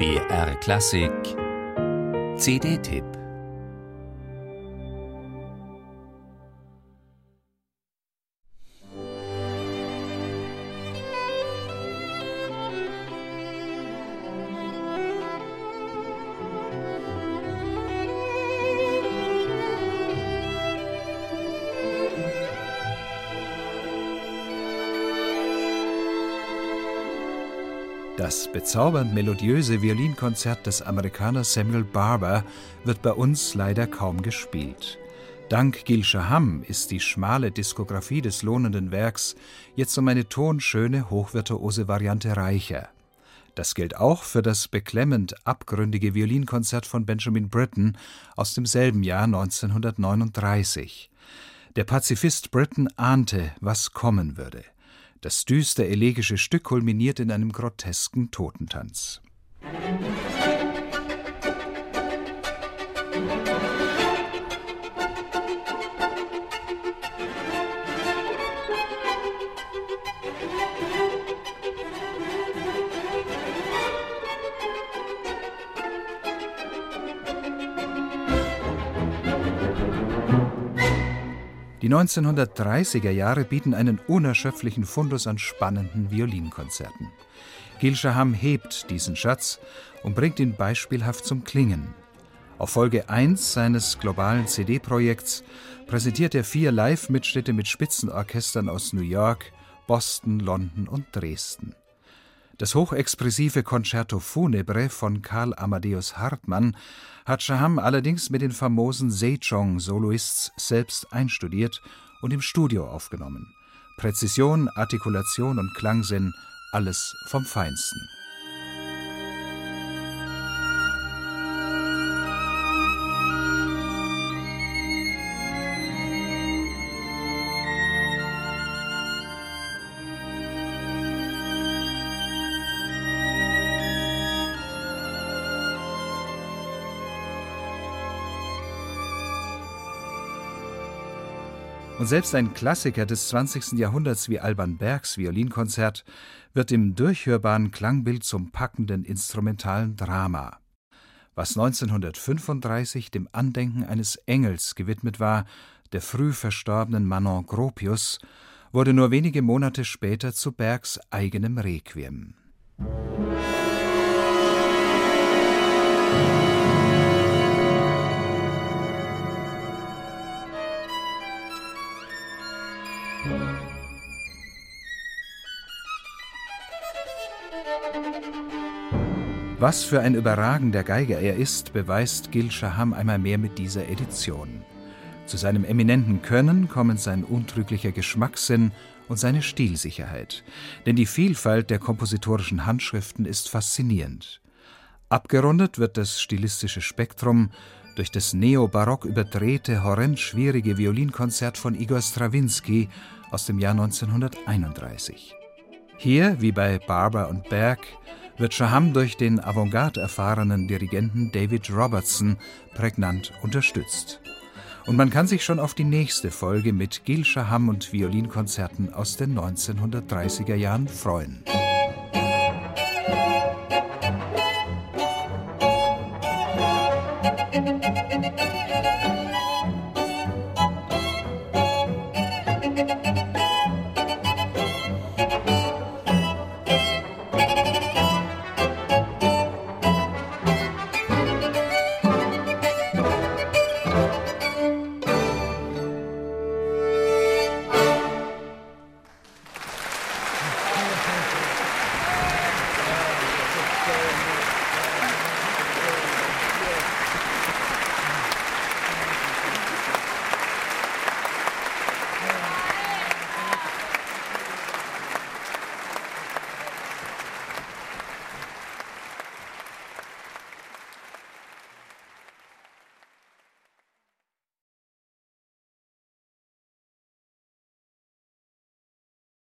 BR Klassik. CD-Tipp Das bezaubernd melodiöse Violinkonzert des Amerikaners Samuel Barber wird bei uns leider kaum gespielt. Dank Gil Shaham ist die schmale Diskografie des lohnenden Werks jetzt um eine tonschöne, hochvirtuose Variante reicher. Das gilt auch für das beklemmend abgründige Violinkonzert von Benjamin Britten aus demselben Jahr 1939. Der Pazifist Britten ahnte, was kommen würde. Das düster elegische Stück kulminiert in einem grotesken Totentanz. Die 1930er Jahre bieten einen unerschöpflichen Fundus an spannenden Violinkonzerten. Gil Shaham hebt diesen Schatz und bringt ihn beispielhaft zum Klingen. Auf Folge 1 seines globalen CD-Projekts präsentiert er vier Live-Mitschnitte mit Spitzenorchestern aus New York, Boston, London und Dresden. Das hochexpressive Concerto Funebre von Karl Amadeus Hartmann hat Shaham allerdings mit den famosen Sejong-Soloists selbst einstudiert und im Studio aufgenommen. Präzision, Artikulation und Klangsinn, alles vom Feinsten. Und selbst ein Klassiker des 20. Jahrhunderts wie Alban Bergs Violinkonzert wird im durchhörbaren Klangbild zum packenden instrumentalen Drama. Was 1935 dem Andenken eines Engels gewidmet war, der früh verstorbenen Manon Gropius, wurde nur wenige Monate später zu Bergs eigenem Requiem. Was für ein überragender Geiger er ist, beweist Gil Shaham einmal mehr mit dieser Edition. Zu seinem eminenten Können kommen sein untrüglicher Geschmackssinn und seine Stilsicherheit. Denn die Vielfalt der kompositorischen Handschriften ist faszinierend. Abgerundet wird das stilistische Spektrum durch das neobarock überdrehte, horrend schwierige Violinkonzert von Igor Strawinski aus dem Jahr 1931. Hier, wie bei Barber und Berg, wird Shaham durch den avantgarde erfahrenen Dirigenten David Robertson prägnant unterstützt. Und man kann sich schon auf die nächste Folge mit Gil Shaham und Violinkonzerten aus den 1930er Jahren freuen. Musik